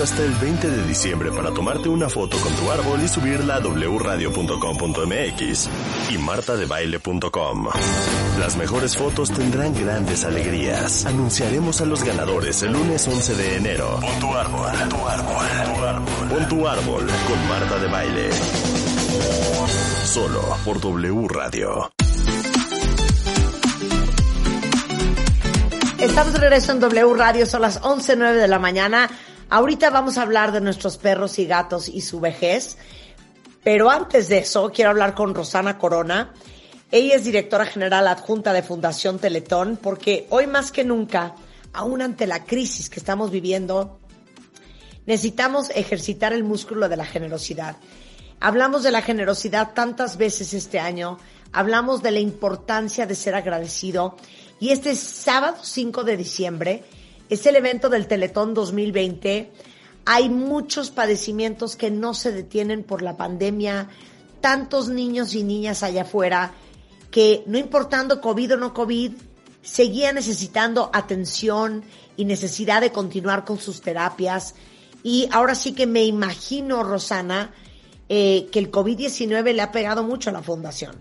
Hasta el 20 de diciembre para tomarte una foto con tu árbol y subirla a wradio.com.mx y martadebaile.com. Las mejores fotos tendrán grandes alegrías. Anunciaremos a los ganadores el lunes 11 de enero. Pon tu árbol, tu árbol, tu árbol. Pon tu árbol con Marta de Baile. Solo por W Radio. Estamos de regreso en W Radio, son las 11.09 de la mañana. Ahorita vamos a hablar de nuestros perros y gatos y su vejez. Pero antes de eso, quiero hablar con Rosana Corona. Ella es directora general adjunta de Fundación Teletón, porque hoy más que nunca, aún ante la crisis que estamos viviendo, necesitamos ejercitar el músculo de la generosidad. Hablamos de la generosidad tantas veces este año, hablamos de la importancia de ser agradecido y este sábado 5 de diciembre es el evento del Teletón 2020. Hay muchos padecimientos que no se detienen por la pandemia, tantos niños y niñas allá afuera que no importando COVID o no COVID, seguían necesitando atención y necesidad de continuar con sus terapias. Y ahora sí que me imagino, Rosana, eh, que el COVID-19 le ha pegado mucho a la fundación.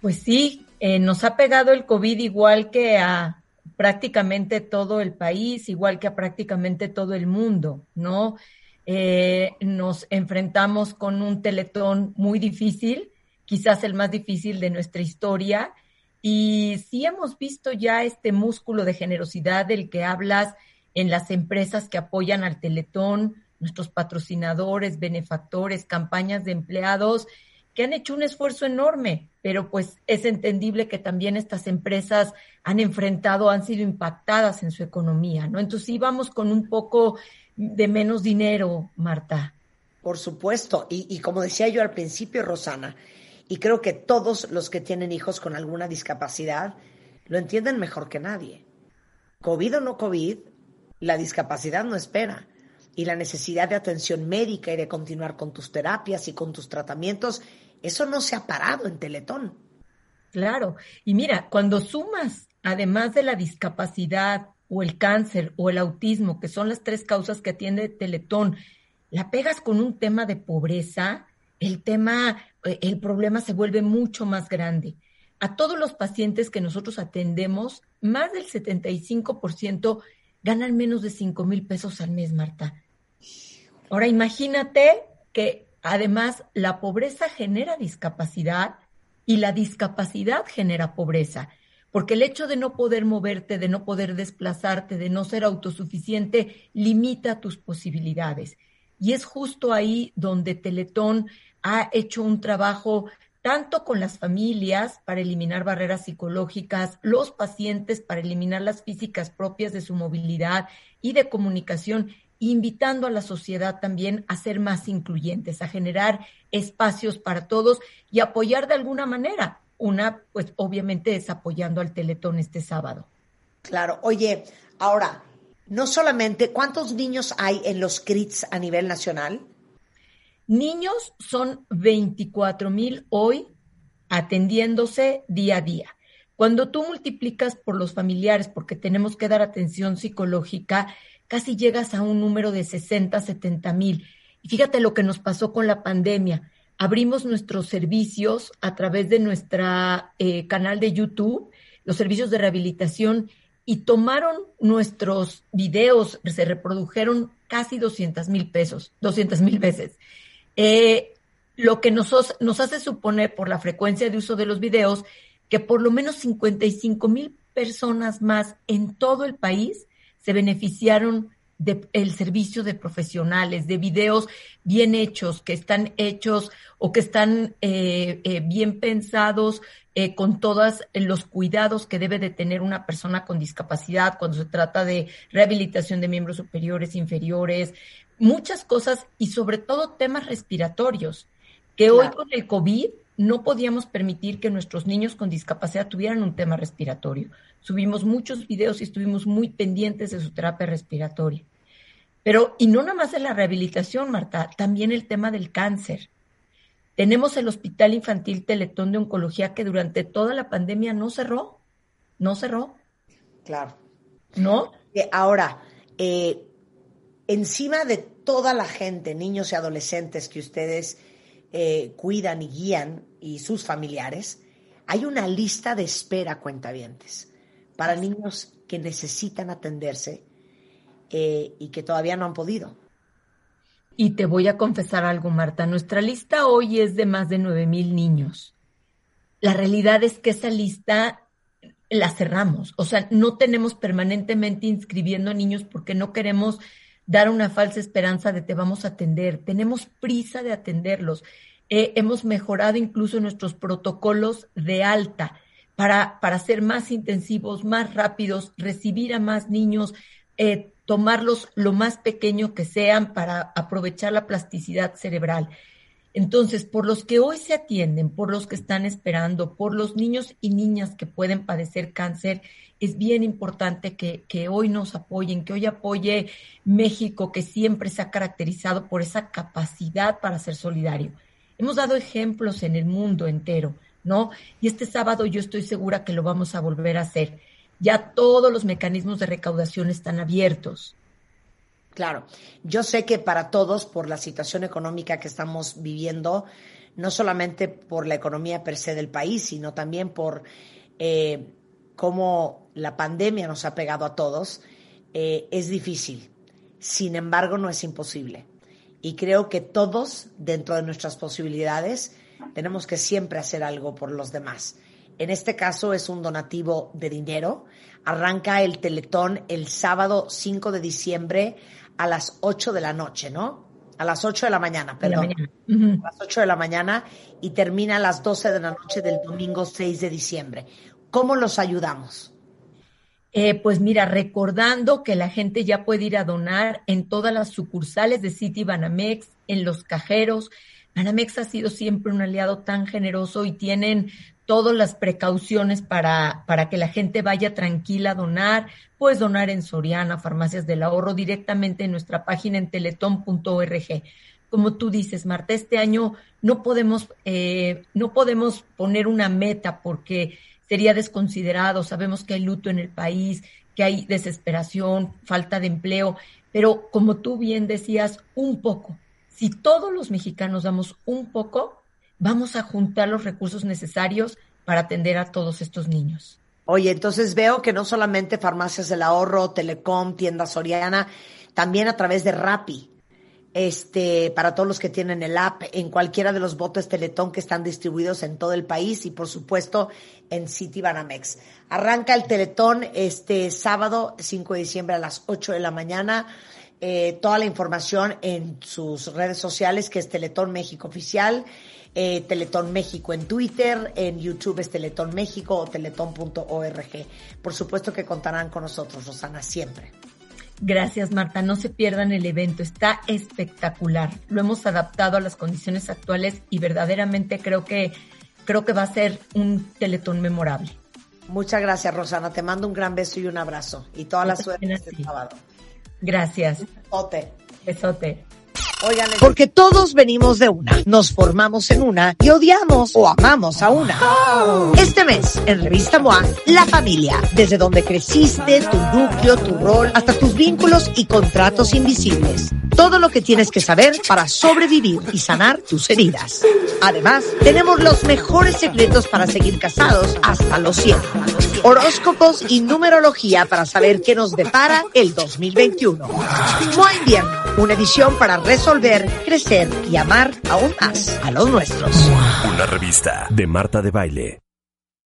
Pues sí, eh, nos ha pegado el COVID igual que a prácticamente todo el país, igual que a prácticamente todo el mundo, ¿no? Eh, nos enfrentamos con un teletón muy difícil, quizás el más difícil de nuestra historia, y sí hemos visto ya este músculo de generosidad del que hablas en las empresas que apoyan al teletón, nuestros patrocinadores, benefactores, campañas de empleados, que han hecho un esfuerzo enorme, pero pues es entendible que también estas empresas han enfrentado, han sido impactadas en su economía, ¿no? Entonces sí vamos con un poco de menos dinero, Marta. Por supuesto, y como decía yo al principio, Rosana, y creo que todos los que tienen hijos con alguna discapacidad lo entienden mejor que nadie. COVID o no COVID, la discapacidad no espera. Y la necesidad de atención médica y de continuar con tus terapias y con tus tratamientos eso no se ha parado en Teletón. Claro. Y mira, cuando sumas, además de la discapacidad o el cáncer o el autismo, que son las tres causas que atiende Teletón, la pegas con un tema de pobreza, el tema, eh, el problema se vuelve mucho más grande. A todos los pacientes que nosotros atendemos, más del 75% ganan menos de 5 mil pesos al mes, Marta. Ahora imagínate que Además, la pobreza genera discapacidad y la discapacidad genera pobreza, porque el hecho de no poder moverte, de no poder desplazarte, de no ser autosuficiente, limita tus posibilidades. Y es justo ahí donde Teletón ha hecho un trabajo tanto con las familias para eliminar barreras psicológicas, los pacientes para eliminar las físicas propias de su movilidad y de comunicación invitando a la sociedad también a ser más incluyentes, a generar espacios para todos y apoyar de alguna manera. Una, pues obviamente es apoyando al Teletón este sábado. Claro, oye, ahora, no solamente, ¿cuántos niños hay en los CRITs a nivel nacional? Niños son 24 mil hoy atendiéndose día a día. Cuando tú multiplicas por los familiares, porque tenemos que dar atención psicológica, casi llegas a un número de 60, 70 mil. Y fíjate lo que nos pasó con la pandemia. Abrimos nuestros servicios a través de nuestro eh, canal de YouTube, los servicios de rehabilitación, y tomaron nuestros videos, se reprodujeron casi 200 mil pesos, 200 mil veces. Eh, lo que nos, nos hace suponer por la frecuencia de uso de los videos que por lo menos 55 mil personas más en todo el país se beneficiaron de el servicio de profesionales, de videos bien hechos, que están hechos o que están eh, eh, bien pensados eh, con todos los cuidados que debe de tener una persona con discapacidad cuando se trata de rehabilitación de miembros superiores, inferiores, muchas cosas y sobre todo temas respiratorios, que hoy con el COVID no podíamos permitir que nuestros niños con discapacidad tuvieran un tema respiratorio. Subimos muchos videos y estuvimos muy pendientes de su terapia respiratoria. Pero, y no nada más de la rehabilitación, Marta, también el tema del cáncer. Tenemos el Hospital Infantil Teletón de Oncología que durante toda la pandemia no cerró, no cerró. Claro. ¿No? Eh, ahora, eh, encima de toda la gente, niños y adolescentes que ustedes eh, cuidan y guían y sus familiares, hay una lista de espera, cuentavientes, para niños que necesitan atenderse eh, y que todavía no han podido. Y te voy a confesar algo, Marta. Nuestra lista hoy es de más de 9 mil niños. La realidad es que esa lista la cerramos. O sea, no tenemos permanentemente inscribiendo niños porque no queremos dar una falsa esperanza de te vamos a atender. Tenemos prisa de atenderlos. Eh, hemos mejorado incluso nuestros protocolos de alta para, para ser más intensivos, más rápidos, recibir a más niños, eh, tomarlos lo más pequeño que sean para aprovechar la plasticidad cerebral. Entonces, por los que hoy se atienden, por los que están esperando, por los niños y niñas que pueden padecer cáncer, es bien importante que, que, hoy nos apoyen, que hoy apoye México, que siempre se ha caracterizado por esa capacidad para ser solidario. Hemos dado ejemplos en el mundo entero, ¿no? Y este sábado yo estoy segura que lo vamos a volver a hacer. Ya todos los mecanismos de recaudación están abiertos. Claro, yo sé que para todos, por la situación económica que estamos viviendo, no solamente por la economía per se del país, sino también por eh, cómo la pandemia nos ha pegado a todos, eh, es difícil. Sin embargo, no es imposible. Y creo que todos, dentro de nuestras posibilidades, tenemos que siempre hacer algo por los demás. En este caso es un donativo de dinero. Arranca el teletón el sábado 5 de diciembre a las 8 de la noche, ¿no? A las 8 de la mañana, perdón. A las 8 de la mañana y termina a las 12 de la noche del domingo 6 de diciembre. ¿Cómo los ayudamos? Eh, pues mira, recordando que la gente ya puede ir a donar en todas las sucursales de City Banamex, en los cajeros. Banamex ha sido siempre un aliado tan generoso y tienen todas las precauciones para, para que la gente vaya tranquila a donar. Puedes donar en Soriana, Farmacias del Ahorro, directamente en nuestra página en teletón.org. Como tú dices, Marta, este año no podemos, eh, no podemos poner una meta porque sería desconsiderado. Sabemos que hay luto en el país, que hay desesperación, falta de empleo, pero como tú bien decías, un poco. Si todos los mexicanos damos un poco, vamos a juntar los recursos necesarios para atender a todos estos niños. Oye, entonces veo que no solamente farmacias del ahorro, Telecom, tienda Soriana, también a través de Rappi este, para todos los que tienen el app, en cualquiera de los botes Teletón que están distribuidos en todo el país y por supuesto en City Banamex. Arranca el Teletón este sábado 5 de diciembre a las 8 de la mañana. Eh, toda la información en sus redes sociales que es Teletón México Oficial, eh, Teletón México en Twitter, en YouTube es Teletón México o teletón.org. Por supuesto que contarán con nosotros, Rosana, siempre. Gracias, Marta. No se pierdan el evento. Está espectacular. Lo hemos adaptado a las condiciones actuales y verdaderamente creo que, creo que va a ser un teletón memorable. Muchas gracias, Rosana. Te mando un gran beso y un abrazo. Y toda la suerte este sábado. Gracias. Besote. Besote. Oigan, porque todos venimos de una, nos formamos en una y odiamos o amamos a una. Este mes, en Revista MOA, la familia, desde donde creciste, tu núcleo, tu rol, hasta tus vínculos y contratos invisibles. Todo lo que tienes que saber para sobrevivir y sanar tus heridas. Además, tenemos los mejores secretos para seguir casados hasta los 100. Horóscopos y numerología para saber qué nos depara el 2021. MOA Invierno, una edición para resolver, crecer y amar aún más a los nuestros. Una revista de Marta de Baile.